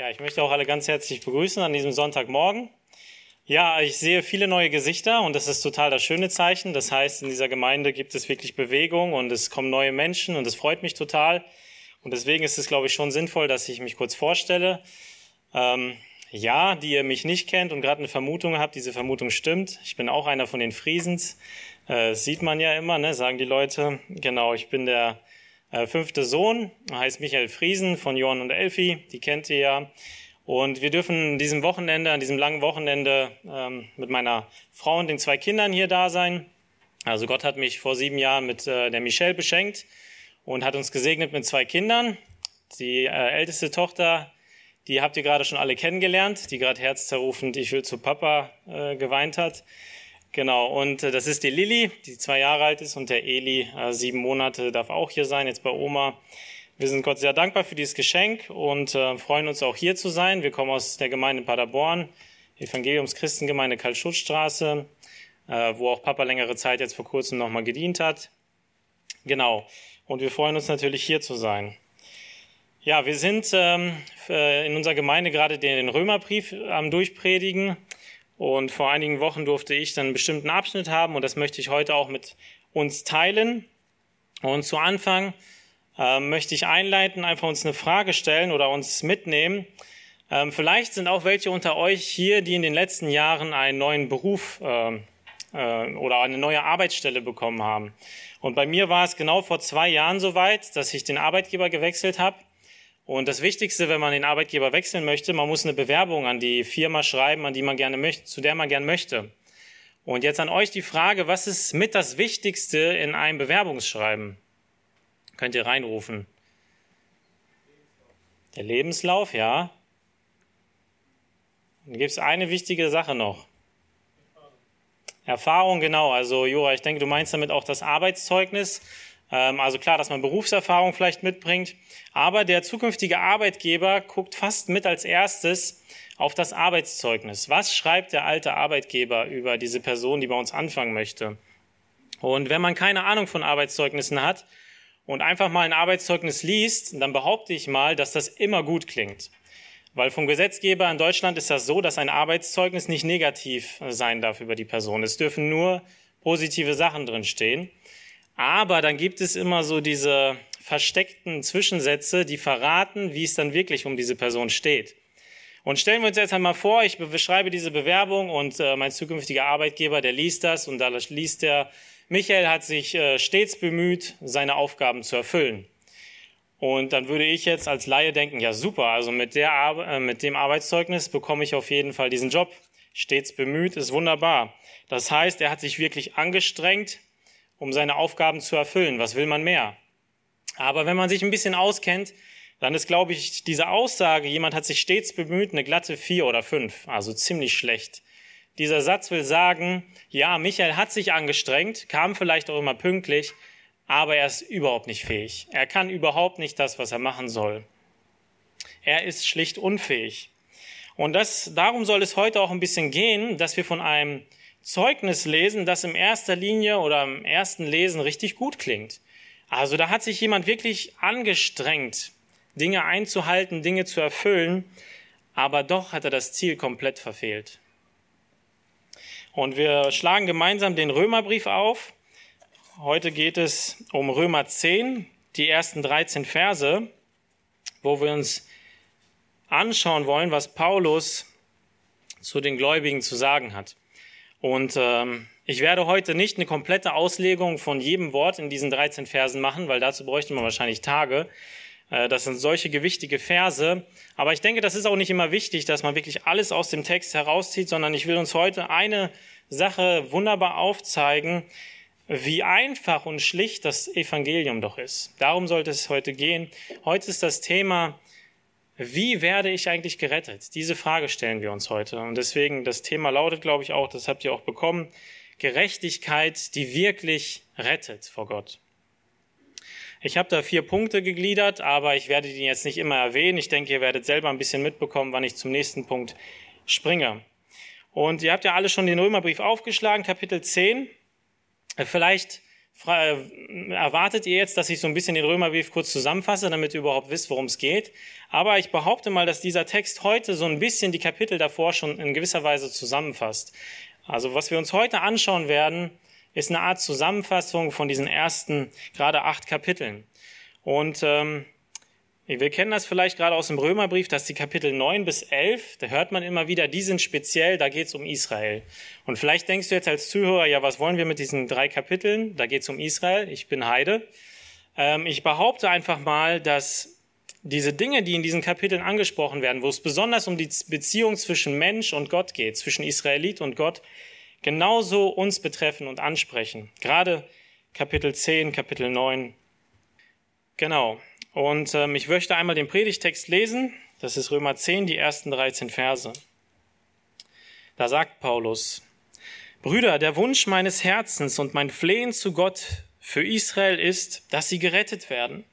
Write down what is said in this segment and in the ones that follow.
Ja, ich möchte auch alle ganz herzlich begrüßen an diesem Sonntagmorgen. Ja, ich sehe viele neue Gesichter und das ist total das schöne Zeichen. Das heißt, in dieser Gemeinde gibt es wirklich Bewegung und es kommen neue Menschen und das freut mich total. Und deswegen ist es, glaube ich, schon sinnvoll, dass ich mich kurz vorstelle. Ähm, ja, die ihr mich nicht kennt und gerade eine Vermutung habt, diese Vermutung stimmt. Ich bin auch einer von den Friesens. Äh, sieht man ja immer, ne, sagen die Leute. Genau, ich bin der äh, Sohn, heißt Michael Friesen von Johann und Elfi, die kennt ihr ja. Und wir dürfen diesem Wochenende, an diesem langen Wochenende ähm, mit meiner Frau und den zwei Kindern hier da sein. Also Gott hat mich vor sieben Jahren mit äh, der Michelle beschenkt und hat uns gesegnet mit zwei Kindern. Die äh, älteste Tochter, die habt ihr gerade schon alle kennengelernt, die gerade herzzerrufend Ich will zu Papa äh, geweint hat. Genau, und äh, das ist die Lilly, die zwei Jahre alt ist, und der Eli, äh, sieben Monate, darf auch hier sein, jetzt bei Oma. Wir sind Gott sehr dankbar für dieses Geschenk und äh, freuen uns auch hier zu sein. Wir kommen aus der Gemeinde Paderborn, Evangeliums Christengemeinde Karl-Schutz-Straße, äh, wo auch Papa längere Zeit jetzt vor kurzem nochmal gedient hat. Genau, und wir freuen uns natürlich hier zu sein. Ja, wir sind ähm, äh, in unserer Gemeinde gerade den Römerbrief am Durchpredigen. Und vor einigen Wochen durfte ich dann einen bestimmten Abschnitt haben und das möchte ich heute auch mit uns teilen. Und zu Anfang äh, möchte ich einleiten, einfach uns eine Frage stellen oder uns mitnehmen. Ähm, vielleicht sind auch welche unter euch hier, die in den letzten Jahren einen neuen Beruf äh, äh, oder eine neue Arbeitsstelle bekommen haben. Und bei mir war es genau vor zwei Jahren soweit, dass ich den Arbeitgeber gewechselt habe. Und das Wichtigste, wenn man den Arbeitgeber wechseln möchte, man muss eine Bewerbung an die Firma schreiben, an die man gerne möchte, zu der man gerne möchte. Und jetzt an euch die Frage, was ist mit das Wichtigste in einem Bewerbungsschreiben? Könnt ihr reinrufen. Der Lebenslauf, ja. Dann gibt es eine wichtige Sache noch. Erfahrung, genau. Also Jura, ich denke, du meinst damit auch das Arbeitszeugnis. Ähm, also klar, dass man Berufserfahrung vielleicht mitbringt, aber der zukünftige Arbeitgeber guckt fast mit als erstes auf das Arbeitszeugnis. Was schreibt der alte Arbeitgeber über diese Person, die bei uns anfangen möchte? Und wenn man keine Ahnung von Arbeitszeugnissen hat und einfach mal ein Arbeitszeugnis liest, dann behaupte ich mal, dass das immer gut klingt. Weil vom Gesetzgeber in Deutschland ist das so, dass ein Arbeitszeugnis nicht negativ sein darf über die Person. Es dürfen nur positive Sachen drin stehen. Aber dann gibt es immer so diese versteckten Zwischensätze, die verraten, wie es dann wirklich um diese Person steht. Und stellen wir uns jetzt einmal vor, ich beschreibe diese Bewerbung und äh, mein zukünftiger Arbeitgeber, der liest das und da liest er, Michael hat sich äh, stets bemüht, seine Aufgaben zu erfüllen. Und dann würde ich jetzt als Laie denken, ja super, also mit, der, äh, mit dem Arbeitszeugnis bekomme ich auf jeden Fall diesen Job. Stets bemüht ist wunderbar. Das heißt, er hat sich wirklich angestrengt, um seine Aufgaben zu erfüllen. Was will man mehr? Aber wenn man sich ein bisschen auskennt, dann ist, glaube ich, diese Aussage, jemand hat sich stets bemüht, eine glatte vier oder fünf, also ziemlich schlecht. Dieser Satz will sagen, ja, Michael hat sich angestrengt, kam vielleicht auch immer pünktlich, aber er ist überhaupt nicht fähig. Er kann überhaupt nicht das, was er machen soll. Er ist schlicht unfähig. Und das, darum soll es heute auch ein bisschen gehen, dass wir von einem Zeugnis lesen, das im erster Linie oder im ersten Lesen richtig gut klingt. Also da hat sich jemand wirklich angestrengt, Dinge einzuhalten, Dinge zu erfüllen, aber doch hat er das Ziel komplett verfehlt. Und wir schlagen gemeinsam den Römerbrief auf. Heute geht es um Römer 10, die ersten 13 Verse, wo wir uns anschauen wollen, was Paulus zu den Gläubigen zu sagen hat. Und ähm, ich werde heute nicht eine komplette Auslegung von jedem Wort in diesen 13 Versen machen, weil dazu bräuchte man wahrscheinlich Tage. Äh, das sind solche gewichtige Verse. Aber ich denke, das ist auch nicht immer wichtig, dass man wirklich alles aus dem Text herauszieht, sondern ich will uns heute eine Sache wunderbar aufzeigen, wie einfach und schlicht das Evangelium doch ist. Darum sollte es heute gehen. Heute ist das Thema wie werde ich eigentlich gerettet? Diese Frage stellen wir uns heute. Und deswegen, das Thema lautet, glaube ich, auch, das habt ihr auch bekommen, Gerechtigkeit, die wirklich rettet vor Gott. Ich habe da vier Punkte gegliedert, aber ich werde die jetzt nicht immer erwähnen. Ich denke, ihr werdet selber ein bisschen mitbekommen, wann ich zum nächsten Punkt springe. Und ihr habt ja alle schon den Römerbrief aufgeschlagen, Kapitel 10. Vielleicht erwartet ihr jetzt, dass ich so ein bisschen den Römerbrief kurz zusammenfasse, damit ihr überhaupt wisst, worum es geht. Aber ich behaupte mal, dass dieser Text heute so ein bisschen die Kapitel davor schon in gewisser Weise zusammenfasst. Also was wir uns heute anschauen werden, ist eine Art Zusammenfassung von diesen ersten gerade acht Kapiteln. Und ähm, wir kennen das vielleicht gerade aus dem Römerbrief, dass die Kapitel 9 bis 11, da hört man immer wieder, die sind speziell, da geht es um Israel. Und vielleicht denkst du jetzt als Zuhörer, ja, was wollen wir mit diesen drei Kapiteln? Da geht es um Israel, ich bin Heide. Ähm, ich behaupte einfach mal, dass diese Dinge, die in diesen Kapiteln angesprochen werden, wo es besonders um die Beziehung zwischen Mensch und Gott geht, zwischen Israelit und Gott, genauso uns betreffen und ansprechen. Gerade Kapitel 10, Kapitel 9. Genau. Und ähm, ich möchte einmal den Predigtext lesen. Das ist Römer 10, die ersten 13 Verse. Da sagt Paulus, Brüder, der Wunsch meines Herzens und mein Flehen zu Gott für Israel ist, dass sie gerettet werden.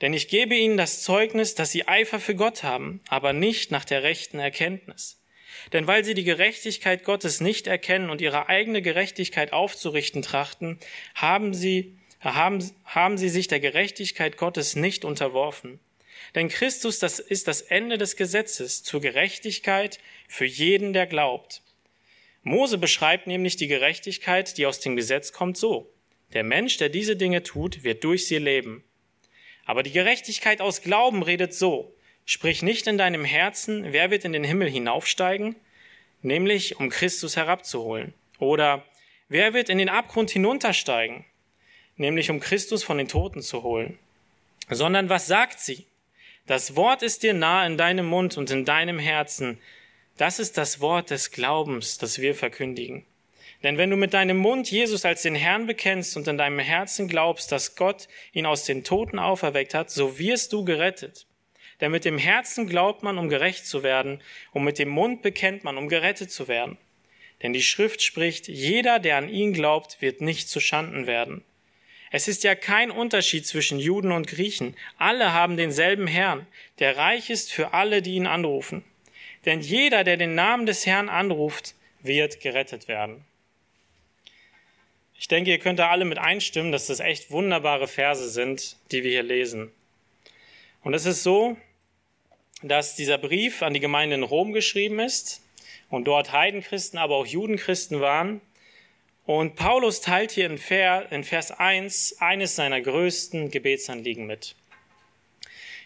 Denn ich gebe ihnen das Zeugnis, dass sie Eifer für Gott haben, aber nicht nach der rechten Erkenntnis. Denn weil sie die Gerechtigkeit Gottes nicht erkennen und ihre eigene Gerechtigkeit aufzurichten trachten, haben sie haben, haben sie sich der Gerechtigkeit Gottes nicht unterworfen. Denn Christus, das ist das Ende des Gesetzes zur Gerechtigkeit für jeden, der glaubt. Mose beschreibt nämlich die Gerechtigkeit, die aus dem Gesetz kommt, so. Der Mensch, der diese Dinge tut, wird durch sie leben. Aber die Gerechtigkeit aus Glauben redet so. Sprich nicht in deinem Herzen, wer wird in den Himmel hinaufsteigen? Nämlich, um Christus herabzuholen. Oder, wer wird in den Abgrund hinuntersteigen? Nämlich um Christus von den Toten zu holen. Sondern was sagt sie? Das Wort ist dir nah in deinem Mund und in deinem Herzen. Das ist das Wort des Glaubens, das wir verkündigen. Denn wenn du mit deinem Mund Jesus als den Herrn bekennst und in deinem Herzen glaubst, dass Gott ihn aus den Toten auferweckt hat, so wirst du gerettet. Denn mit dem Herzen glaubt man, um gerecht zu werden, und mit dem Mund bekennt man, um gerettet zu werden. Denn die Schrift spricht, jeder, der an ihn glaubt, wird nicht zu Schanden werden. Es ist ja kein Unterschied zwischen Juden und Griechen. Alle haben denselben Herrn, der reich ist für alle, die ihn anrufen. Denn jeder, der den Namen des Herrn anruft, wird gerettet werden. Ich denke, ihr könnt da alle mit einstimmen, dass das echt wunderbare Verse sind, die wir hier lesen. Und es ist so, dass dieser Brief an die Gemeinde in Rom geschrieben ist und dort Heidenchristen, aber auch Judenchristen waren und Paulus teilt hier in Vers 1 eines seiner größten Gebetsanliegen mit.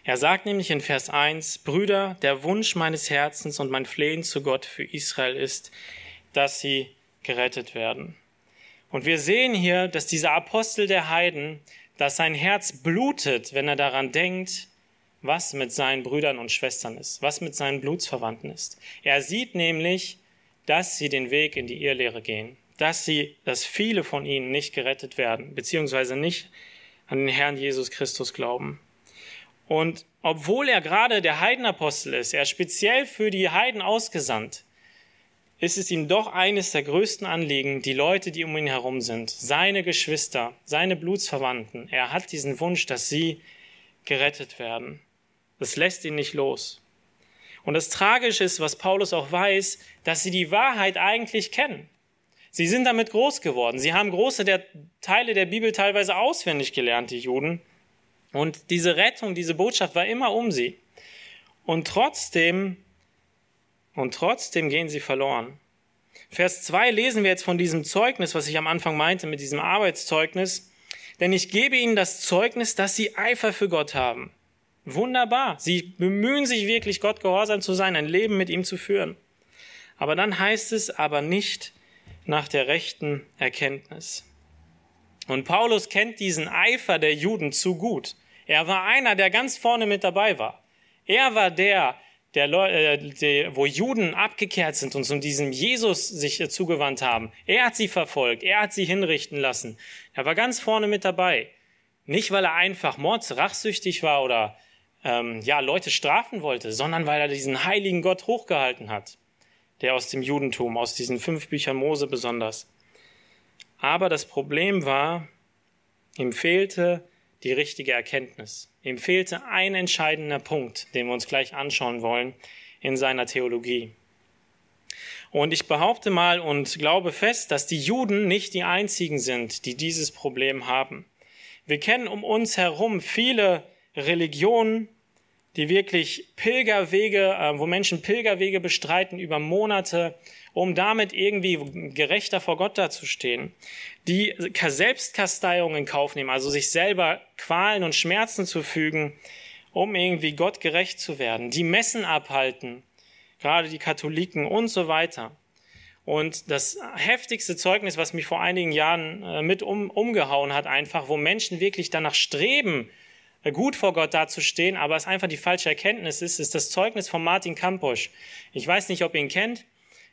Er sagt nämlich in Vers 1, Brüder, der Wunsch meines Herzens und mein Flehen zu Gott für Israel ist, dass sie gerettet werden. Und wir sehen hier, dass dieser Apostel der Heiden, dass sein Herz blutet, wenn er daran denkt, was mit seinen Brüdern und Schwestern ist, was mit seinen Blutsverwandten ist. Er sieht nämlich, dass sie den Weg in die Irrlehre gehen dass sie, dass viele von ihnen nicht gerettet werden, beziehungsweise nicht an den Herrn Jesus Christus glauben. Und obwohl er gerade der Heidenapostel ist, er speziell für die Heiden ausgesandt, ist es ihm doch eines der größten Anliegen, die Leute, die um ihn herum sind, seine Geschwister, seine Blutsverwandten. Er hat diesen Wunsch, dass sie gerettet werden. Das lässt ihn nicht los. Und das Tragische ist, was Paulus auch weiß, dass sie die Wahrheit eigentlich kennen. Sie sind damit groß geworden. Sie haben große der Teile der Bibel teilweise auswendig gelernt, die Juden. Und diese Rettung, diese Botschaft war immer um sie. Und trotzdem, und trotzdem gehen sie verloren. Vers 2 lesen wir jetzt von diesem Zeugnis, was ich am Anfang meinte, mit diesem Arbeitszeugnis. Denn ich gebe ihnen das Zeugnis, dass sie Eifer für Gott haben. Wunderbar. Sie bemühen sich wirklich, Gott gehorsam zu sein, ein Leben mit ihm zu führen. Aber dann heißt es aber nicht, nach der rechten Erkenntnis. Und Paulus kennt diesen Eifer der Juden zu gut. Er war einer, der ganz vorne mit dabei war. Er war der, der, äh, der, wo Juden abgekehrt sind und zu diesem Jesus sich zugewandt haben. Er hat sie verfolgt, er hat sie hinrichten lassen. Er war ganz vorne mit dabei. Nicht, weil er einfach mordsrachsüchtig war oder ähm, ja Leute strafen wollte, sondern weil er diesen heiligen Gott hochgehalten hat der aus dem Judentum, aus diesen fünf Büchern Mose besonders. Aber das Problem war, ihm fehlte die richtige Erkenntnis. Ihm fehlte ein entscheidender Punkt, den wir uns gleich anschauen wollen in seiner Theologie. Und ich behaupte mal und glaube fest, dass die Juden nicht die einzigen sind, die dieses Problem haben. Wir kennen um uns herum viele Religionen, die wirklich Pilgerwege, äh, wo Menschen Pilgerwege bestreiten über Monate, um damit irgendwie gerechter vor Gott dazustehen, die Selbstkasteiung in Kauf nehmen, also sich selber Qualen und Schmerzen zu fügen, um irgendwie Gott gerecht zu werden, die Messen abhalten, gerade die Katholiken und so weiter. Und das heftigste Zeugnis, was mich vor einigen Jahren äh, mit um, umgehauen hat, einfach, wo Menschen wirklich danach streben, gut vor Gott dazustehen, aber es einfach die falsche Erkenntnis ist, ist das Zeugnis von Martin Kampusch. Ich weiß nicht, ob ihr ihn kennt.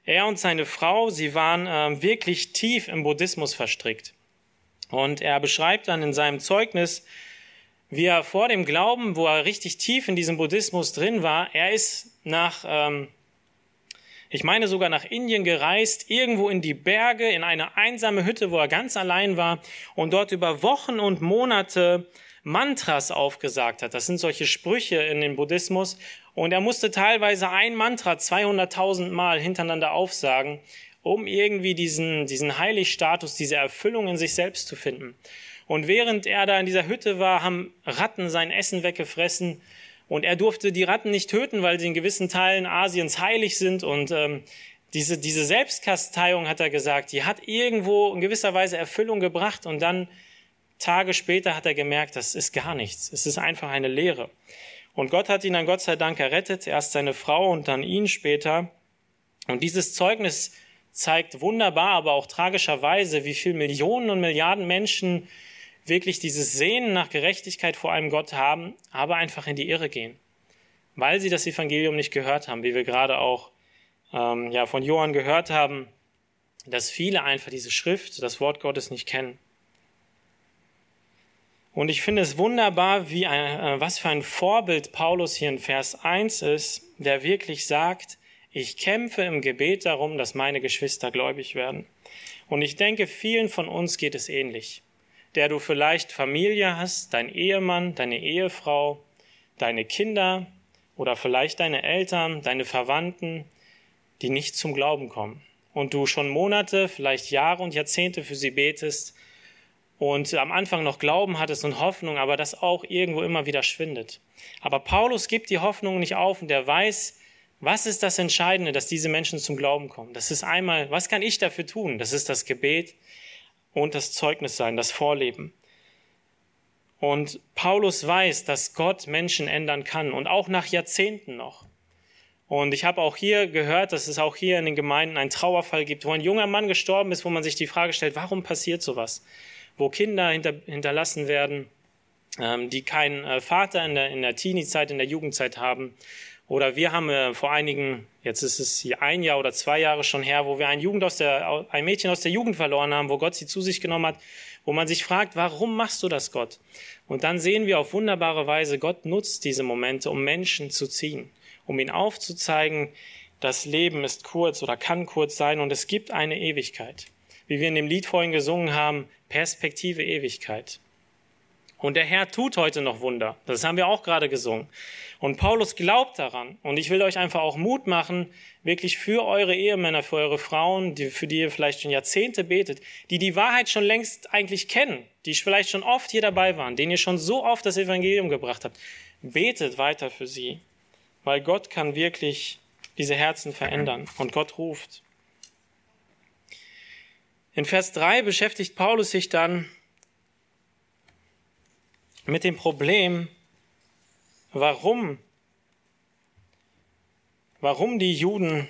Er und seine Frau, sie waren äh, wirklich tief im Buddhismus verstrickt. Und er beschreibt dann in seinem Zeugnis, wie er vor dem Glauben, wo er richtig tief in diesem Buddhismus drin war, er ist nach, ähm, ich meine sogar nach Indien gereist, irgendwo in die Berge, in eine einsame Hütte, wo er ganz allein war und dort über Wochen und Monate Mantras aufgesagt hat. Das sind solche Sprüche in dem Buddhismus. Und er musste teilweise ein Mantra 200.000 Mal hintereinander aufsagen, um irgendwie diesen, diesen Heiligstatus, diese Erfüllung in sich selbst zu finden. Und während er da in dieser Hütte war, haben Ratten sein Essen weggefressen. Und er durfte die Ratten nicht töten, weil sie in gewissen Teilen Asiens heilig sind. Und ähm, diese, diese Selbstkasteiung, hat er gesagt, die hat irgendwo in gewisser Weise Erfüllung gebracht. Und dann Tage später hat er gemerkt, das ist gar nichts. Es ist einfach eine Lehre. Und Gott hat ihn dann Gott sei Dank errettet, erst seine Frau und dann ihn später. Und dieses Zeugnis zeigt wunderbar, aber auch tragischerweise, wie viel Millionen und Milliarden Menschen wirklich dieses Sehnen nach Gerechtigkeit vor einem Gott haben, aber einfach in die Irre gehen, weil sie das Evangelium nicht gehört haben, wie wir gerade auch ähm, ja, von Johann gehört haben, dass viele einfach diese Schrift, das Wort Gottes nicht kennen. Und ich finde es wunderbar, wie ein, äh, was für ein Vorbild Paulus hier in Vers 1 ist, der wirklich sagt, ich kämpfe im Gebet darum, dass meine Geschwister gläubig werden. Und ich denke, vielen von uns geht es ähnlich der du vielleicht Familie hast, dein Ehemann, deine Ehefrau, deine Kinder oder vielleicht deine Eltern, deine Verwandten, die nicht zum Glauben kommen. Und du schon Monate, vielleicht Jahre und Jahrzehnte für sie betest und am Anfang noch Glauben hattest und Hoffnung, aber das auch irgendwo immer wieder schwindet. Aber Paulus gibt die Hoffnung nicht auf und er weiß, was ist das Entscheidende, dass diese Menschen zum Glauben kommen? Das ist einmal, was kann ich dafür tun? Das ist das Gebet, und das Zeugnis sein, das Vorleben. Und Paulus weiß, dass Gott Menschen ändern kann und auch nach Jahrzehnten noch. Und ich habe auch hier gehört, dass es auch hier in den Gemeinden einen Trauerfall gibt, wo ein junger Mann gestorben ist, wo man sich die Frage stellt, warum passiert sowas? Wo Kinder hinter, hinterlassen werden, ähm, die keinen äh, Vater in der, in der Teenie-Zeit, in der Jugendzeit haben. Oder wir haben äh, vor einigen, jetzt ist es hier ein Jahr oder zwei Jahre schon her, wo wir ein, Jugend aus der, ein Mädchen aus der Jugend verloren haben, wo Gott sie zu sich genommen hat, wo man sich fragt, warum machst du das, Gott? Und dann sehen wir auf wunderbare Weise, Gott nutzt diese Momente, um Menschen zu ziehen, um ihnen aufzuzeigen, das Leben ist kurz oder kann kurz sein und es gibt eine Ewigkeit. Wie wir in dem Lied vorhin gesungen haben, Perspektive Ewigkeit. Und der Herr tut heute noch Wunder. Das haben wir auch gerade gesungen. Und Paulus glaubt daran. Und ich will euch einfach auch Mut machen, wirklich für eure Ehemänner, für eure Frauen, die, für die ihr vielleicht schon Jahrzehnte betet, die die Wahrheit schon längst eigentlich kennen, die vielleicht schon oft hier dabei waren, denen ihr schon so oft das Evangelium gebracht habt. Betet weiter für sie, weil Gott kann wirklich diese Herzen verändern und Gott ruft. In Vers 3 beschäftigt Paulus sich dann mit dem Problem, warum, warum die Juden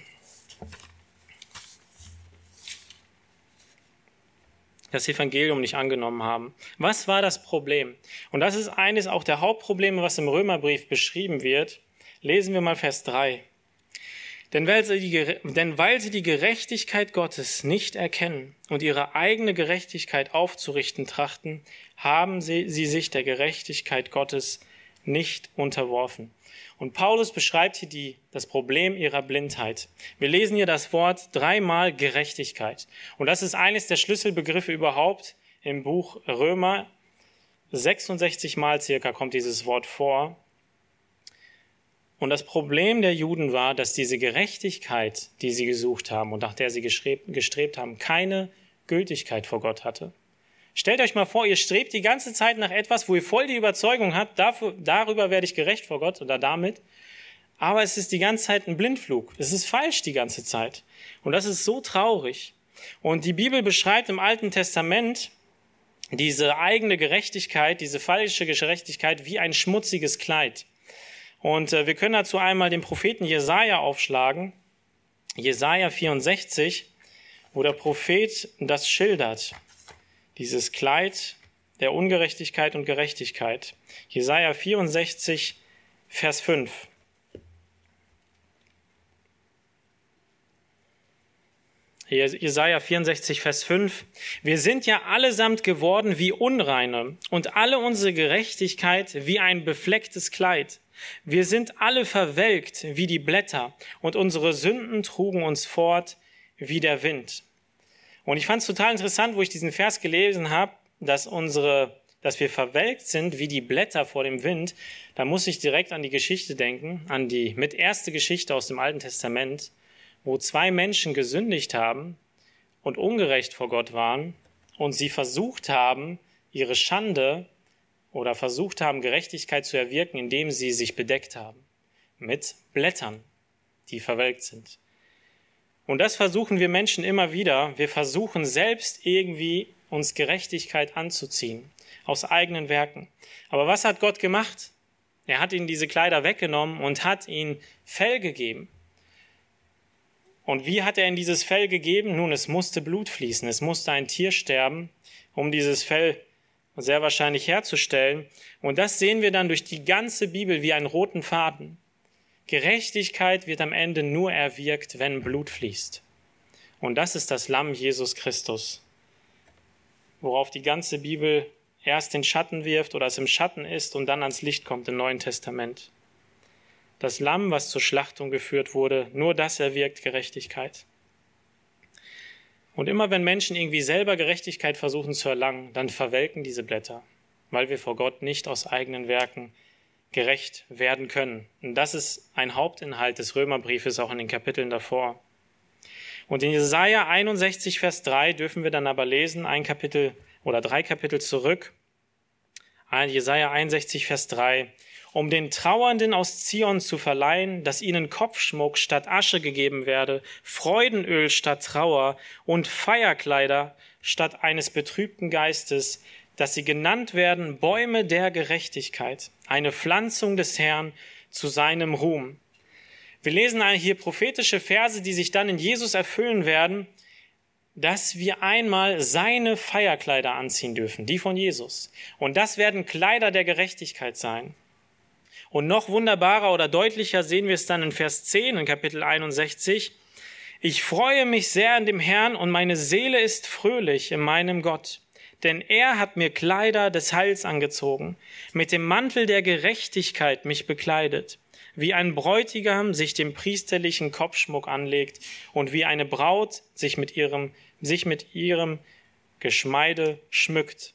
das Evangelium nicht angenommen haben. Was war das Problem? Und das ist eines auch der Hauptprobleme, was im Römerbrief beschrieben wird. Lesen wir mal Vers 3. Denn weil, sie die, denn weil sie die Gerechtigkeit Gottes nicht erkennen und ihre eigene Gerechtigkeit aufzurichten trachten, haben sie, sie sich der Gerechtigkeit Gottes nicht unterworfen. Und Paulus beschreibt hier die, das Problem ihrer Blindheit. Wir lesen hier das Wort dreimal Gerechtigkeit. Und das ist eines der Schlüsselbegriffe überhaupt im Buch Römer. 66 Mal circa kommt dieses Wort vor. Und das Problem der Juden war, dass diese Gerechtigkeit, die sie gesucht haben und nach der sie gestrebt haben, keine Gültigkeit vor Gott hatte. Stellt euch mal vor, ihr strebt die ganze Zeit nach etwas, wo ihr voll die Überzeugung habt, dafür, darüber werde ich gerecht vor Gott oder damit. Aber es ist die ganze Zeit ein Blindflug. Es ist falsch die ganze Zeit. Und das ist so traurig. Und die Bibel beschreibt im Alten Testament diese eigene Gerechtigkeit, diese falsche Gerechtigkeit wie ein schmutziges Kleid. Und äh, wir können dazu einmal den Propheten Jesaja aufschlagen. Jesaja 64, wo der Prophet das schildert. Dieses Kleid der Ungerechtigkeit und Gerechtigkeit. Jesaja 64, Vers 5. Jesaja 64, Vers 5. Wir sind ja allesamt geworden wie Unreine und alle unsere Gerechtigkeit wie ein beflecktes Kleid. Wir sind alle verwelkt wie die Blätter und unsere Sünden trugen uns fort wie der Wind. Und ich fand es total interessant, wo ich diesen Vers gelesen habe, dass unsere, dass wir verwelkt sind wie die Blätter vor dem Wind. Da muss ich direkt an die Geschichte denken, an die mit erste Geschichte aus dem Alten Testament, wo zwei Menschen gesündigt haben und ungerecht vor Gott waren und sie versucht haben, ihre Schande oder versucht haben, Gerechtigkeit zu erwirken, indem sie sich bedeckt haben mit Blättern, die verwelkt sind. Und das versuchen wir Menschen immer wieder. Wir versuchen selbst irgendwie uns Gerechtigkeit anzuziehen aus eigenen Werken. Aber was hat Gott gemacht? Er hat ihnen diese Kleider weggenommen und hat ihnen Fell gegeben. Und wie hat er ihnen dieses Fell gegeben? Nun, es musste Blut fließen, es musste ein Tier sterben, um dieses Fell sehr wahrscheinlich herzustellen. Und das sehen wir dann durch die ganze Bibel wie einen roten Faden. Gerechtigkeit wird am Ende nur erwirkt, wenn Blut fließt. Und das ist das Lamm Jesus Christus, worauf die ganze Bibel erst den Schatten wirft oder es im Schatten ist und dann ans Licht kommt im Neuen Testament. Das Lamm, was zur Schlachtung geführt wurde, nur das erwirkt Gerechtigkeit. Und immer wenn Menschen irgendwie selber Gerechtigkeit versuchen zu erlangen, dann verwelken diese Blätter, weil wir vor Gott nicht aus eigenen Werken gerecht werden können. Und das ist ein Hauptinhalt des Römerbriefes auch in den Kapiteln davor. Und in Jesaja 61, Vers 3 dürfen wir dann aber lesen, ein Kapitel oder drei Kapitel zurück. Jesaja 61, Vers 3 um den Trauernden aus Zion zu verleihen, dass ihnen Kopfschmuck statt Asche gegeben werde, Freudenöl statt Trauer und Feierkleider statt eines betrübten Geistes, dass sie genannt werden Bäume der Gerechtigkeit, eine Pflanzung des Herrn zu seinem Ruhm. Wir lesen hier prophetische Verse, die sich dann in Jesus erfüllen werden, dass wir einmal seine Feierkleider anziehen dürfen, die von Jesus. Und das werden Kleider der Gerechtigkeit sein. Und noch wunderbarer oder deutlicher sehen wir es dann in Vers 10 in Kapitel 61. Ich freue mich sehr an dem Herrn und meine Seele ist fröhlich in meinem Gott. Denn er hat mir Kleider des Heils angezogen, mit dem Mantel der Gerechtigkeit mich bekleidet, wie ein Bräutigam sich dem priesterlichen Kopfschmuck anlegt und wie eine Braut sich mit ihrem, sich mit ihrem Geschmeide schmückt.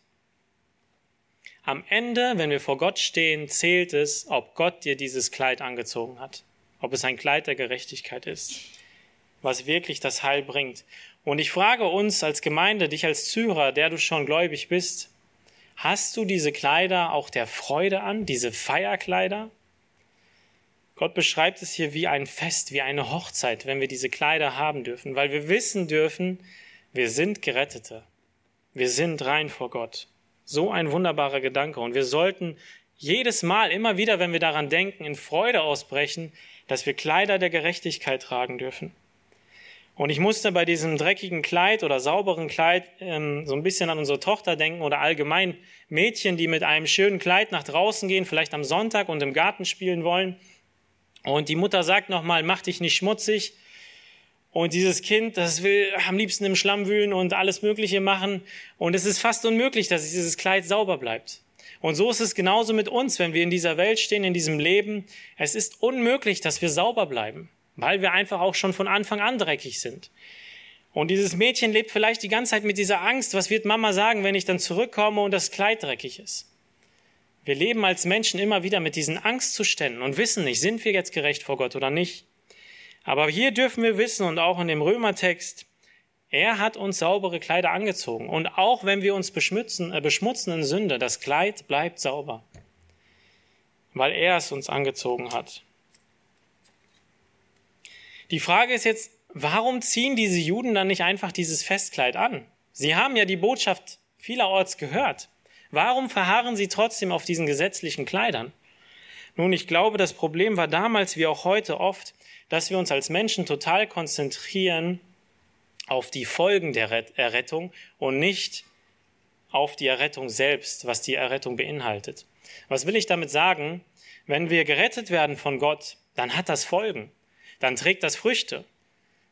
Am Ende, wenn wir vor Gott stehen, zählt es, ob Gott dir dieses Kleid angezogen hat, ob es ein Kleid der Gerechtigkeit ist, was wirklich das Heil bringt. Und ich frage uns als Gemeinde, dich als Zyrer, der du schon gläubig bist, hast du diese Kleider auch der Freude an, diese Feierkleider? Gott beschreibt es hier wie ein Fest, wie eine Hochzeit, wenn wir diese Kleider haben dürfen, weil wir wissen dürfen, wir sind Gerettete. Wir sind rein vor Gott. So ein wunderbarer Gedanke. Und wir sollten jedes Mal, immer wieder, wenn wir daran denken, in Freude ausbrechen, dass wir Kleider der Gerechtigkeit tragen dürfen. Und ich musste bei diesem dreckigen Kleid oder sauberen Kleid ähm, so ein bisschen an unsere Tochter denken oder allgemein Mädchen, die mit einem schönen Kleid nach draußen gehen, vielleicht am Sonntag und im Garten spielen wollen. Und die Mutter sagt nochmal, mach dich nicht schmutzig. Und dieses Kind, das will am liebsten im Schlamm wühlen und alles Mögliche machen. Und es ist fast unmöglich, dass dieses Kleid sauber bleibt. Und so ist es genauso mit uns, wenn wir in dieser Welt stehen, in diesem Leben. Es ist unmöglich, dass wir sauber bleiben, weil wir einfach auch schon von Anfang an dreckig sind. Und dieses Mädchen lebt vielleicht die ganze Zeit mit dieser Angst, was wird Mama sagen, wenn ich dann zurückkomme und das Kleid dreckig ist. Wir leben als Menschen immer wieder mit diesen Angstzuständen und wissen nicht, sind wir jetzt gerecht vor Gott oder nicht. Aber hier dürfen wir wissen und auch in dem Römertext, er hat uns saubere Kleider angezogen. Und auch wenn wir uns beschmutzen, äh, beschmutzen in Sünde, das Kleid bleibt sauber, weil er es uns angezogen hat. Die Frage ist jetzt, warum ziehen diese Juden dann nicht einfach dieses Festkleid an? Sie haben ja die Botschaft vielerorts gehört. Warum verharren sie trotzdem auf diesen gesetzlichen Kleidern? Nun, ich glaube, das Problem war damals wie auch heute oft, dass wir uns als Menschen total konzentrieren auf die Folgen der Errettung und nicht auf die Errettung selbst, was die Errettung beinhaltet. Was will ich damit sagen? Wenn wir gerettet werden von Gott, dann hat das Folgen, dann trägt das Früchte.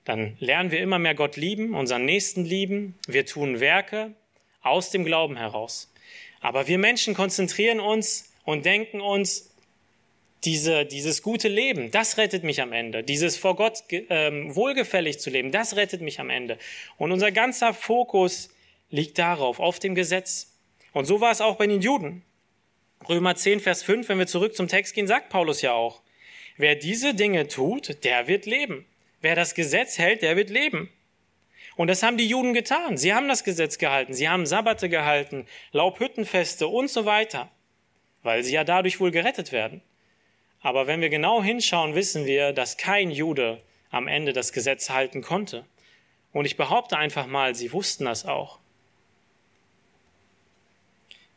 Dann lernen wir immer mehr Gott lieben, unseren Nächsten lieben, wir tun Werke aus dem Glauben heraus. Aber wir Menschen konzentrieren uns und denken uns, diese, dieses gute Leben, das rettet mich am Ende. Dieses vor Gott ähm, wohlgefällig zu leben, das rettet mich am Ende. Und unser ganzer Fokus liegt darauf, auf dem Gesetz. Und so war es auch bei den Juden. Römer 10, Vers 5, wenn wir zurück zum Text gehen, sagt Paulus ja auch, wer diese Dinge tut, der wird leben. Wer das Gesetz hält, der wird leben. Und das haben die Juden getan. Sie haben das Gesetz gehalten. Sie haben Sabbate gehalten, Laubhüttenfeste und so weiter, weil sie ja dadurch wohl gerettet werden. Aber wenn wir genau hinschauen, wissen wir, dass kein Jude am Ende das Gesetz halten konnte. Und ich behaupte einfach mal, sie wussten das auch.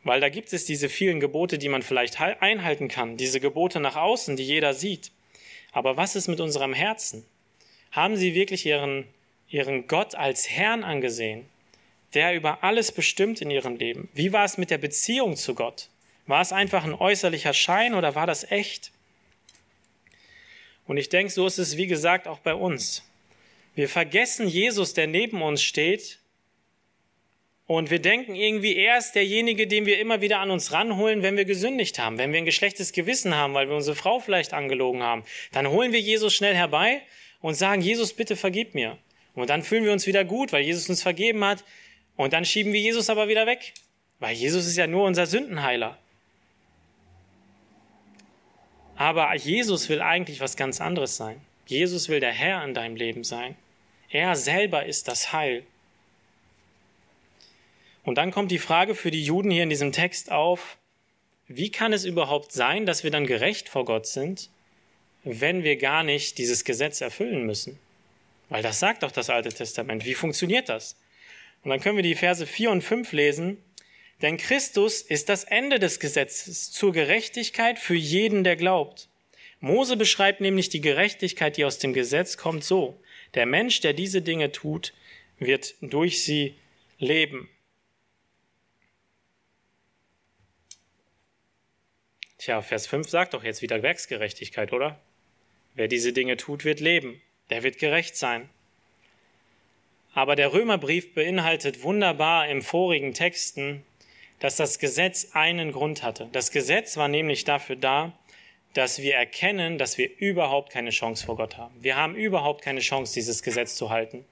Weil da gibt es diese vielen Gebote, die man vielleicht einhalten kann, diese Gebote nach außen, die jeder sieht. Aber was ist mit unserem Herzen? Haben sie wirklich ihren, ihren Gott als Herrn angesehen, der über alles bestimmt in ihrem Leben? Wie war es mit der Beziehung zu Gott? War es einfach ein äußerlicher Schein oder war das echt? Und ich denke, so ist es, wie gesagt, auch bei uns. Wir vergessen Jesus, der neben uns steht, und wir denken irgendwie, er ist derjenige, den wir immer wieder an uns ranholen, wenn wir gesündigt haben, wenn wir ein geschlechtes Gewissen haben, weil wir unsere Frau vielleicht angelogen haben. Dann holen wir Jesus schnell herbei und sagen, Jesus, bitte vergib mir. Und dann fühlen wir uns wieder gut, weil Jesus uns vergeben hat. Und dann schieben wir Jesus aber wieder weg, weil Jesus ist ja nur unser Sündenheiler. Aber Jesus will eigentlich was ganz anderes sein. Jesus will der Herr in deinem Leben sein. Er selber ist das Heil. Und dann kommt die Frage für die Juden hier in diesem Text auf, wie kann es überhaupt sein, dass wir dann gerecht vor Gott sind, wenn wir gar nicht dieses Gesetz erfüllen müssen? Weil das sagt doch das Alte Testament. Wie funktioniert das? Und dann können wir die Verse 4 und 5 lesen. Denn Christus ist das Ende des Gesetzes zur Gerechtigkeit für jeden, der glaubt. Mose beschreibt nämlich die Gerechtigkeit, die aus dem Gesetz kommt, so. Der Mensch, der diese Dinge tut, wird durch sie leben. Tja, Vers 5 sagt doch jetzt wieder Werksgerechtigkeit, oder? Wer diese Dinge tut, wird leben. Der wird gerecht sein. Aber der Römerbrief beinhaltet wunderbar im vorigen Texten dass das Gesetz einen Grund hatte. Das Gesetz war nämlich dafür da, dass wir erkennen, dass wir überhaupt keine Chance vor Gott haben. Wir haben überhaupt keine Chance, dieses Gesetz zu halten.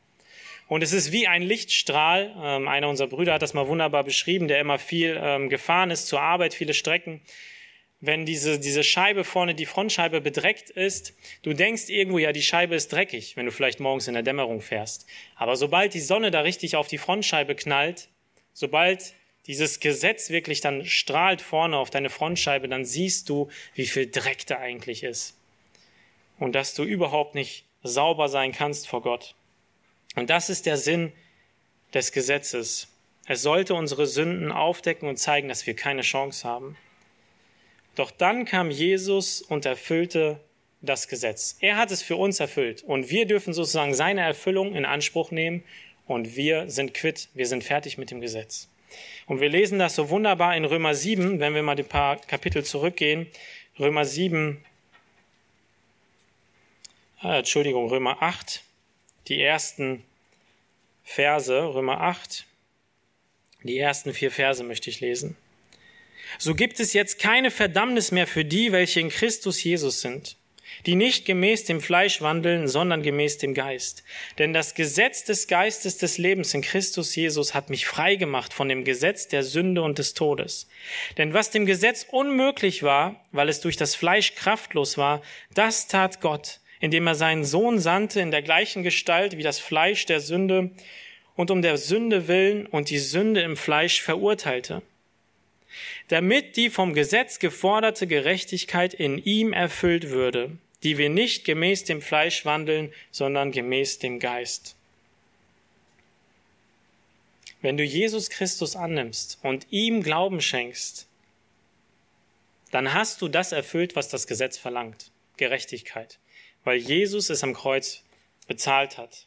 Und es ist wie ein Lichtstrahl. Ähm, einer unserer Brüder hat das mal wunderbar beschrieben, der immer viel ähm, gefahren ist zur Arbeit, viele Strecken. Wenn diese, diese Scheibe vorne, die Frontscheibe bedreckt ist, du denkst irgendwo, ja, die Scheibe ist dreckig, wenn du vielleicht morgens in der Dämmerung fährst. Aber sobald die Sonne da richtig auf die Frontscheibe knallt, sobald dieses Gesetz wirklich dann strahlt vorne auf deine Frontscheibe, dann siehst du, wie viel Dreck da eigentlich ist. Und dass du überhaupt nicht sauber sein kannst vor Gott. Und das ist der Sinn des Gesetzes. Es sollte unsere Sünden aufdecken und zeigen, dass wir keine Chance haben. Doch dann kam Jesus und erfüllte das Gesetz. Er hat es für uns erfüllt und wir dürfen sozusagen seine Erfüllung in Anspruch nehmen und wir sind quitt, wir sind fertig mit dem Gesetz. Und wir lesen das so wunderbar in Römer 7, wenn wir mal ein paar Kapitel zurückgehen. Römer 7, äh, Entschuldigung, Römer 8, die ersten Verse, Römer 8, die ersten vier Verse möchte ich lesen. So gibt es jetzt keine Verdammnis mehr für die, welche in Christus Jesus sind. Die nicht gemäß dem Fleisch wandeln, sondern gemäß dem Geist. Denn das Gesetz des Geistes des Lebens in Christus Jesus hat mich frei gemacht von dem Gesetz der Sünde und des Todes. Denn was dem Gesetz unmöglich war, weil es durch das Fleisch kraftlos war, das tat Gott, indem er seinen Sohn sandte in der gleichen Gestalt wie das Fleisch der Sünde und um der Sünde willen und die Sünde im Fleisch verurteilte damit die vom Gesetz geforderte Gerechtigkeit in ihm erfüllt würde, die wir nicht gemäß dem Fleisch wandeln, sondern gemäß dem Geist. Wenn du Jesus Christus annimmst und ihm Glauben schenkst, dann hast du das erfüllt, was das Gesetz verlangt, Gerechtigkeit, weil Jesus es am Kreuz bezahlt hat.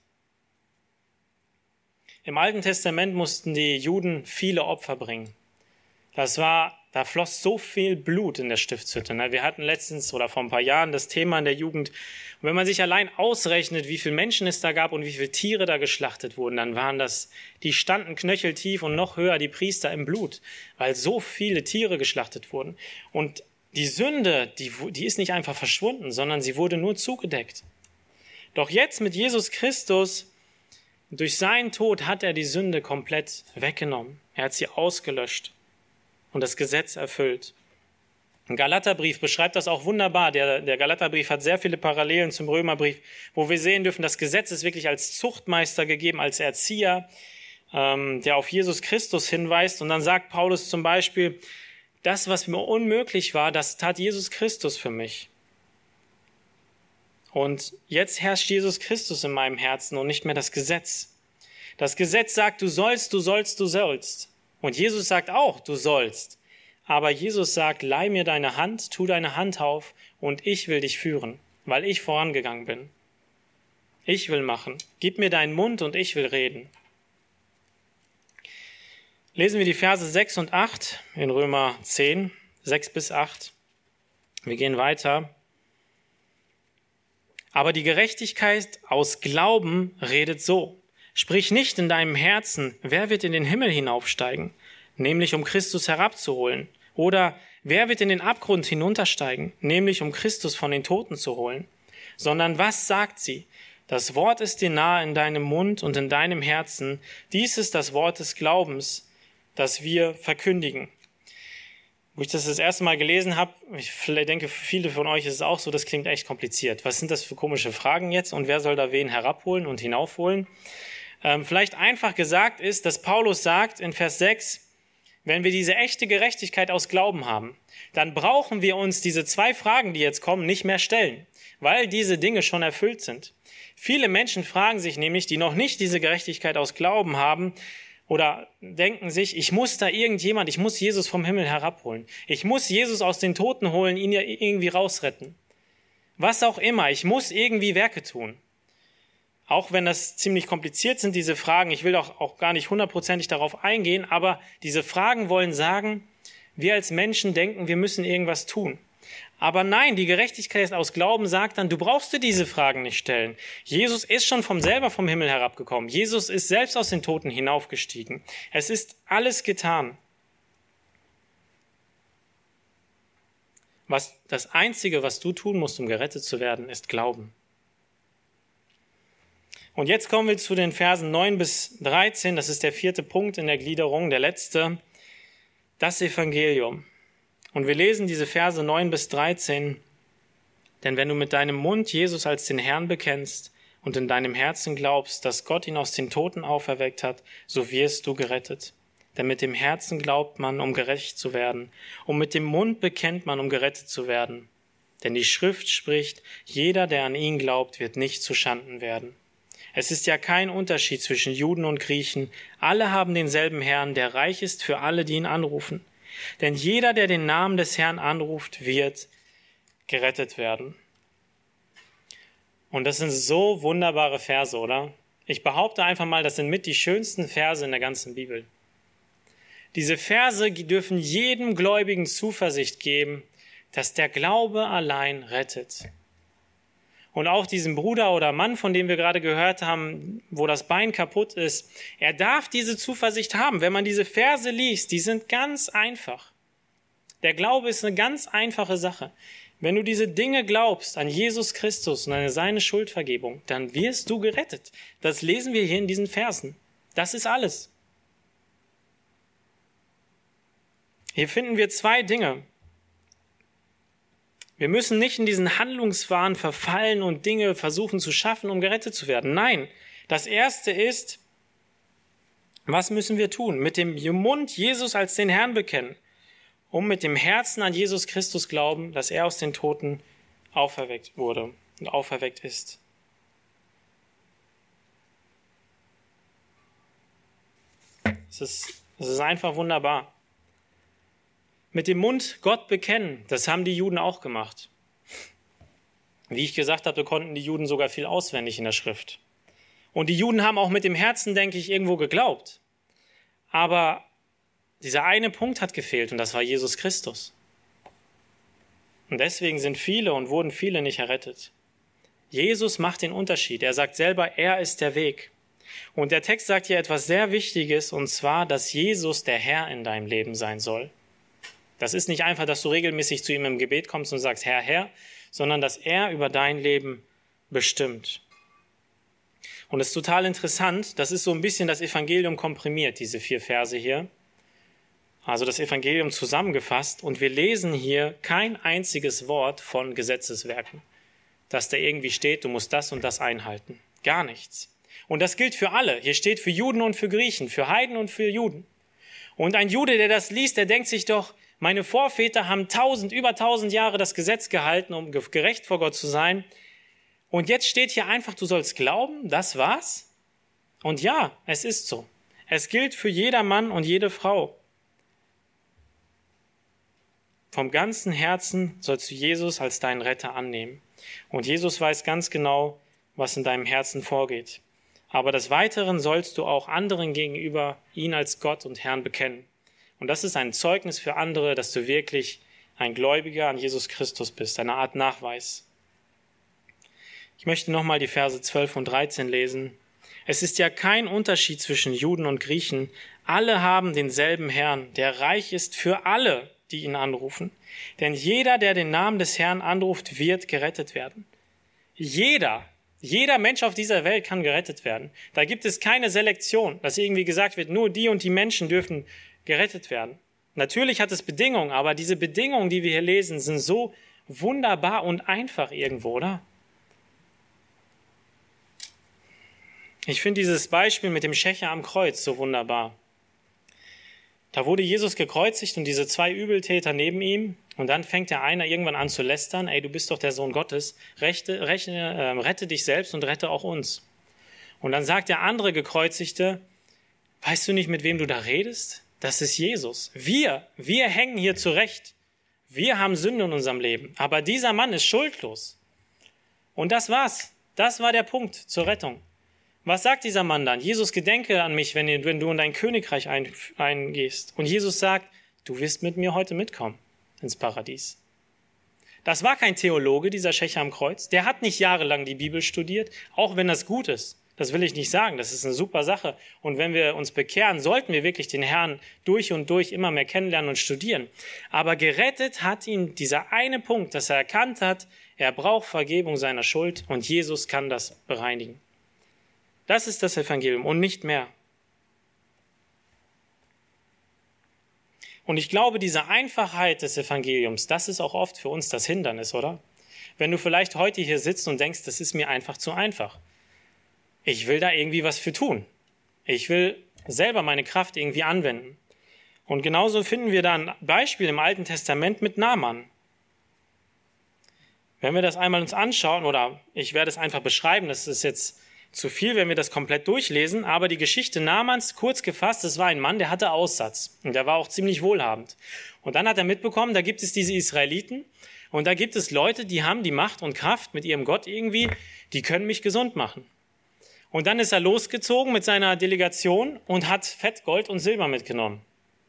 Im Alten Testament mussten die Juden viele Opfer bringen. Das war, da floss so viel Blut in der Stiftshütte. Ne? Wir hatten letztens oder vor ein paar Jahren das Thema in der Jugend. Und wenn man sich allein ausrechnet, wie viele Menschen es da gab und wie viele Tiere da geschlachtet wurden, dann waren das, die standen knöcheltief und noch höher die Priester im Blut, weil so viele Tiere geschlachtet wurden. Und die Sünde, die, die ist nicht einfach verschwunden, sondern sie wurde nur zugedeckt. Doch jetzt mit Jesus Christus, durch seinen Tod hat er die Sünde komplett weggenommen. Er hat sie ausgelöscht und das Gesetz erfüllt. Ein Galaterbrief beschreibt das auch wunderbar. Der, der Galaterbrief hat sehr viele Parallelen zum Römerbrief, wo wir sehen dürfen, das Gesetz ist wirklich als Zuchtmeister gegeben, als Erzieher, ähm, der auf Jesus Christus hinweist. Und dann sagt Paulus zum Beispiel, das, was mir unmöglich war, das tat Jesus Christus für mich. Und jetzt herrscht Jesus Christus in meinem Herzen und nicht mehr das Gesetz. Das Gesetz sagt, du sollst, du sollst, du sollst. Und Jesus sagt auch, du sollst. Aber Jesus sagt, leih mir deine Hand, tu deine Hand auf und ich will dich führen, weil ich vorangegangen bin. Ich will machen. Gib mir deinen Mund und ich will reden. Lesen wir die Verse 6 und 8 in Römer 10, 6 bis 8. Wir gehen weiter. Aber die Gerechtigkeit aus Glauben redet so. Sprich nicht in deinem Herzen, wer wird in den Himmel hinaufsteigen, nämlich um Christus herabzuholen, oder wer wird in den Abgrund hinuntersteigen, nämlich um Christus von den Toten zu holen, sondern was sagt sie? Das Wort ist dir nahe in deinem Mund und in deinem Herzen. Dies ist das Wort des Glaubens, das wir verkündigen. Wo ich das das erste Mal gelesen habe, ich denke, für viele von euch ist es auch so, das klingt echt kompliziert. Was sind das für komische Fragen jetzt und wer soll da wen herabholen und hinaufholen? Ähm, vielleicht einfach gesagt ist, dass Paulus sagt in Vers 6, wenn wir diese echte Gerechtigkeit aus Glauben haben, dann brauchen wir uns diese zwei Fragen, die jetzt kommen, nicht mehr stellen, weil diese Dinge schon erfüllt sind. Viele Menschen fragen sich nämlich, die noch nicht diese Gerechtigkeit aus Glauben haben, oder denken sich, ich muss da irgendjemand, ich muss Jesus vom Himmel herabholen. Ich muss Jesus aus den Toten holen, ihn irgendwie rausretten. Was auch immer, ich muss irgendwie Werke tun. Auch wenn das ziemlich kompliziert sind, diese Fragen, ich will auch, auch gar nicht hundertprozentig darauf eingehen, aber diese Fragen wollen sagen, wir als Menschen denken, wir müssen irgendwas tun. Aber nein, die Gerechtigkeit aus Glauben sagt dann, du brauchst dir diese Fragen nicht stellen. Jesus ist schon vom selber vom Himmel herabgekommen. Jesus ist selbst aus den Toten hinaufgestiegen. Es ist alles getan. Was, das einzige, was du tun musst, um gerettet zu werden, ist Glauben. Und jetzt kommen wir zu den Versen 9 bis 13. Das ist der vierte Punkt in der Gliederung, der letzte. Das Evangelium. Und wir lesen diese Verse 9 bis 13. Denn wenn du mit deinem Mund Jesus als den Herrn bekennst und in deinem Herzen glaubst, dass Gott ihn aus den Toten auferweckt hat, so wirst du gerettet. Denn mit dem Herzen glaubt man, um gerecht zu werden, und mit dem Mund bekennt man, um gerettet zu werden. Denn die Schrift spricht, jeder, der an ihn glaubt, wird nicht zu Schanden werden. Es ist ja kein Unterschied zwischen Juden und Griechen. Alle haben denselben Herrn, der reich ist für alle, die ihn anrufen. Denn jeder, der den Namen des Herrn anruft, wird gerettet werden. Und das sind so wunderbare Verse, oder? Ich behaupte einfach mal, das sind mit die schönsten Verse in der ganzen Bibel. Diese Verse dürfen jedem Gläubigen Zuversicht geben, dass der Glaube allein rettet und auch diesem Bruder oder Mann, von dem wir gerade gehört haben, wo das Bein kaputt ist, er darf diese Zuversicht haben. Wenn man diese Verse liest, die sind ganz einfach. Der Glaube ist eine ganz einfache Sache. Wenn du diese Dinge glaubst an Jesus Christus und an seine Schuldvergebung, dann wirst du gerettet. Das lesen wir hier in diesen Versen. Das ist alles. Hier finden wir zwei Dinge. Wir müssen nicht in diesen Handlungswahn verfallen und Dinge versuchen zu schaffen, um gerettet zu werden. Nein, das erste ist, was müssen wir tun? Mit dem Mund Jesus als den Herrn bekennen um mit dem Herzen an Jesus Christus glauben, dass er aus den Toten auferweckt wurde und auferweckt ist. Es ist, es ist einfach wunderbar. Mit dem Mund Gott bekennen, das haben die Juden auch gemacht. Wie ich gesagt habe, konnten die Juden sogar viel auswendig in der Schrift. Und die Juden haben auch mit dem Herzen, denke ich, irgendwo geglaubt. Aber dieser eine Punkt hat gefehlt und das war Jesus Christus. Und deswegen sind viele und wurden viele nicht errettet. Jesus macht den Unterschied. Er sagt selber, er ist der Weg. Und der Text sagt hier etwas sehr Wichtiges, und zwar, dass Jesus der Herr in deinem Leben sein soll. Das ist nicht einfach, dass du regelmäßig zu ihm im Gebet kommst und sagst, Herr, Herr, sondern dass er über dein Leben bestimmt. Und es ist total interessant, das ist so ein bisschen das Evangelium komprimiert, diese vier Verse hier also das Evangelium zusammengefasst, und wir lesen hier kein einziges Wort von Gesetzeswerken, dass da irgendwie steht, du musst das und das einhalten. Gar nichts. Und das gilt für alle. Hier steht für Juden und für Griechen, für Heiden und für Juden. Und ein Jude, der das liest, der denkt sich doch, meine Vorväter haben tausend, über tausend Jahre das Gesetz gehalten, um gerecht vor Gott zu sein. Und jetzt steht hier einfach, du sollst glauben, das war's? Und ja, es ist so. Es gilt für jeder Mann und jede Frau. Vom ganzen Herzen sollst du Jesus als deinen Retter annehmen. Und Jesus weiß ganz genau, was in deinem Herzen vorgeht. Aber des Weiteren sollst du auch anderen gegenüber ihn als Gott und Herrn bekennen. Und das ist ein Zeugnis für andere, dass du wirklich ein Gläubiger an Jesus Christus bist, eine Art Nachweis. Ich möchte nochmal die Verse 12 und 13 lesen. Es ist ja kein Unterschied zwischen Juden und Griechen. Alle haben denselben Herrn, der reich ist für alle, die ihn anrufen. Denn jeder, der den Namen des Herrn anruft, wird gerettet werden. Jeder, jeder Mensch auf dieser Welt kann gerettet werden. Da gibt es keine Selektion, dass irgendwie gesagt wird, nur die und die Menschen dürfen gerettet werden. Natürlich hat es Bedingungen, aber diese Bedingungen, die wir hier lesen, sind so wunderbar und einfach irgendwo, oder? Ich finde dieses Beispiel mit dem Schächer am Kreuz so wunderbar. Da wurde Jesus gekreuzigt und diese zwei Übeltäter neben ihm. Und dann fängt der eine irgendwann an zu lästern, ey, du bist doch der Sohn Gottes, rechte, rechne, äh, rette dich selbst und rette auch uns. Und dann sagt der andere Gekreuzigte, weißt du nicht, mit wem du da redest? Das ist Jesus. Wir, wir hängen hier zurecht. Wir haben Sünde in unserem Leben. Aber dieser Mann ist schuldlos. Und das war's. Das war der Punkt zur Rettung. Was sagt dieser Mann dann? Jesus, gedenke an mich, wenn, du in dein Königreich ein, eingehst. Und Jesus sagt, du wirst mit mir heute mitkommen ins Paradies. Das war kein Theologe, dieser Schächer am Kreuz. Der hat nicht jahrelang die Bibel studiert, auch wenn das gut ist. Das will ich nicht sagen. Das ist eine super Sache. Und wenn wir uns bekehren, sollten wir wirklich den Herrn durch und durch immer mehr kennenlernen und studieren. Aber gerettet hat ihn dieser eine Punkt, dass er erkannt hat, er braucht Vergebung seiner Schuld und Jesus kann das bereinigen. Das ist das Evangelium und nicht mehr. Und ich glaube, diese Einfachheit des Evangeliums, das ist auch oft für uns das Hindernis, oder? Wenn du vielleicht heute hier sitzt und denkst, das ist mir einfach zu einfach. Ich will da irgendwie was für tun. Ich will selber meine Kraft irgendwie anwenden. Und genauso finden wir da ein Beispiel im Alten Testament mit Naaman. Wenn wir das einmal uns anschauen, oder ich werde es einfach beschreiben, das ist jetzt zu viel, wenn wir das komplett durchlesen, aber die Geschichte Namans, kurz gefasst, es war ein Mann, der hatte Aussatz und der war auch ziemlich wohlhabend. Und dann hat er mitbekommen, da gibt es diese Israeliten und da gibt es Leute, die haben die Macht und Kraft mit ihrem Gott irgendwie, die können mich gesund machen. Und dann ist er losgezogen mit seiner Delegation und hat Fett, Gold und Silber mitgenommen,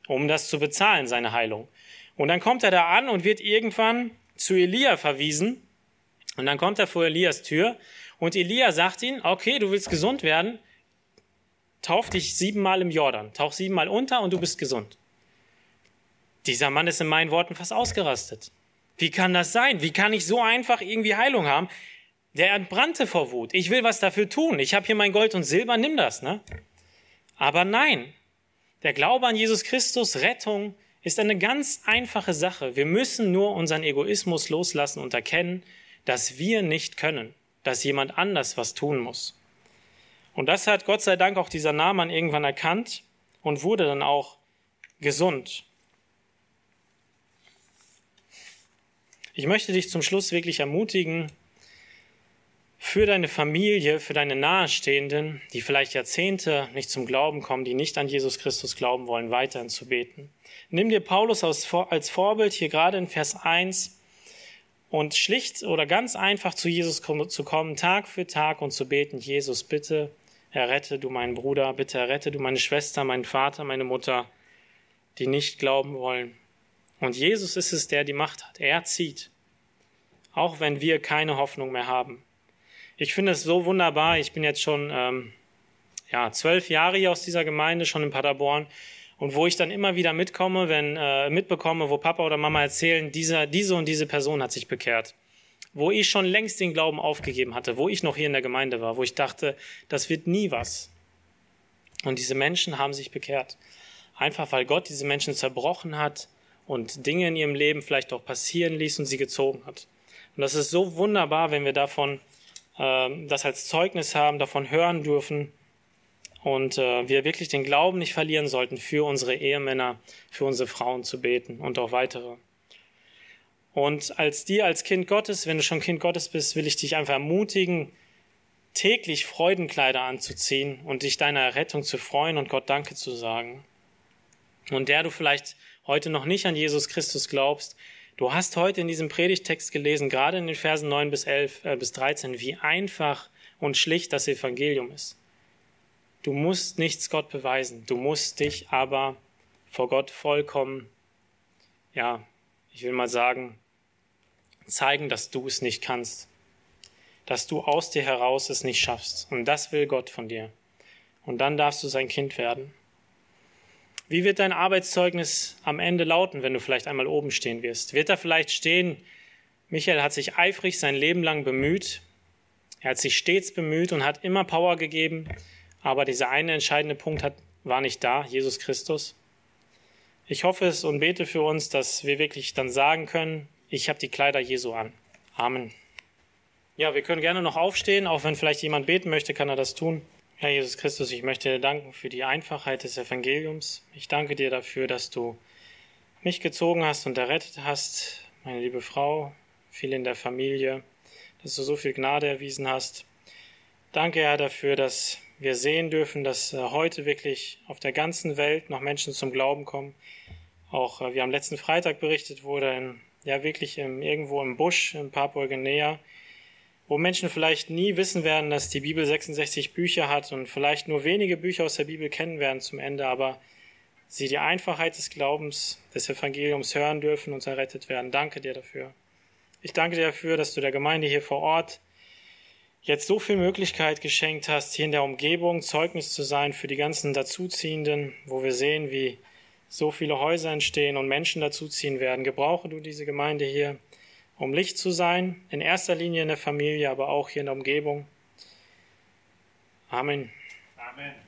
um das zu bezahlen, seine Heilung. Und dann kommt er da an und wird irgendwann zu Elia verwiesen. Und dann kommt er vor Elias Tür und Elia sagt ihm, okay, du willst gesund werden, tauf dich siebenmal im Jordan, tauch siebenmal unter und du bist gesund. Dieser Mann ist in meinen Worten fast ausgerastet. Wie kann das sein? Wie kann ich so einfach irgendwie Heilung haben? Der entbrannte vor Wut. Ich will was dafür tun. Ich habe hier mein Gold und Silber, nimm das, ne? Aber nein. Der Glaube an Jesus Christus, Rettung, ist eine ganz einfache Sache. Wir müssen nur unseren Egoismus loslassen und erkennen, dass wir nicht können, dass jemand anders was tun muss. Und das hat Gott sei Dank auch dieser Naaman irgendwann erkannt und wurde dann auch gesund. Ich möchte dich zum Schluss wirklich ermutigen, für deine Familie, für deine Nahestehenden, die vielleicht Jahrzehnte nicht zum Glauben kommen, die nicht an Jesus Christus glauben wollen, weiterhin zu beten. Nimm dir Paulus als Vorbild hier gerade in Vers 1 und schlicht oder ganz einfach zu Jesus zu kommen, Tag für Tag und zu beten, Jesus, bitte errette du meinen Bruder, bitte errette du meine Schwester, meinen Vater, meine Mutter, die nicht glauben wollen. Und Jesus ist es, der die Macht hat. Er zieht. Auch wenn wir keine Hoffnung mehr haben. Ich finde es so wunderbar. Ich bin jetzt schon ähm, ja, zwölf Jahre hier aus dieser Gemeinde, schon in Paderborn. Und wo ich dann immer wieder mitkomme, wenn äh, mitbekomme, wo Papa oder Mama erzählen, dieser, diese und diese Person hat sich bekehrt. Wo ich schon längst den Glauben aufgegeben hatte, wo ich noch hier in der Gemeinde war, wo ich dachte, das wird nie was. Und diese Menschen haben sich bekehrt. Einfach weil Gott diese Menschen zerbrochen hat, und Dinge in ihrem Leben vielleicht auch passieren ließ und sie gezogen hat. Und das ist so wunderbar, wenn wir davon das als Zeugnis haben, davon hören dürfen und äh, wir wirklich den Glauben nicht verlieren sollten, für unsere Ehemänner, für unsere Frauen zu beten und auch weitere. Und als dir, als Kind Gottes, wenn du schon Kind Gottes bist, will ich dich einfach ermutigen, täglich Freudenkleider anzuziehen und dich deiner Errettung zu freuen und Gott Danke zu sagen. Und der du vielleicht heute noch nicht an Jesus Christus glaubst, du hast heute in diesem Predigtext gelesen, gerade in den Versen 9 bis 11 äh, bis 13, wie einfach und schlicht das Evangelium ist. Du musst nichts Gott beweisen, du musst dich aber vor Gott vollkommen, ja, ich will mal sagen, zeigen, dass du es nicht kannst, dass du aus dir heraus es nicht schaffst. Und das will Gott von dir. Und dann darfst du sein Kind werden. Wie wird dein Arbeitszeugnis am Ende lauten, wenn du vielleicht einmal oben stehen wirst? Wird da vielleicht stehen, Michael hat sich eifrig sein Leben lang bemüht, er hat sich stets bemüht und hat immer Power gegeben, aber dieser eine entscheidende Punkt hat, war nicht da, Jesus Christus. Ich hoffe es und bete für uns, dass wir wirklich dann sagen können, ich habe die Kleider Jesu an. Amen. Ja, wir können gerne noch aufstehen, auch wenn vielleicht jemand beten möchte, kann er das tun. Herr Jesus Christus, ich möchte dir danken für die Einfachheit des Evangeliums. Ich danke dir dafür, dass du mich gezogen hast und errettet hast, meine liebe Frau, viele in der Familie, dass du so viel Gnade erwiesen hast. Danke, Herr, dafür, dass wir sehen dürfen, dass äh, heute wirklich auf der ganzen Welt noch Menschen zum Glauben kommen. Auch äh, wie am letzten Freitag berichtet wurde, in, ja wirklich im, irgendwo im Busch in Papua-Guinea, wo Menschen vielleicht nie wissen werden, dass die Bibel 66 Bücher hat und vielleicht nur wenige Bücher aus der Bibel kennen werden zum Ende, aber sie die Einfachheit des Glaubens, des Evangeliums hören dürfen und errettet werden. Danke dir dafür. Ich danke dir dafür, dass du der Gemeinde hier vor Ort jetzt so viel Möglichkeit geschenkt hast, hier in der Umgebung Zeugnis zu sein für die ganzen Dazuziehenden, wo wir sehen, wie so viele Häuser entstehen und Menschen dazuziehen werden. Gebrauche du diese Gemeinde hier um Licht zu sein, in erster Linie in der Familie, aber auch hier in der Umgebung. Amen. Amen.